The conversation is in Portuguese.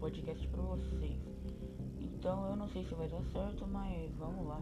podcast pra vocês. Então eu não sei se vai dar certo, mas vamos lá.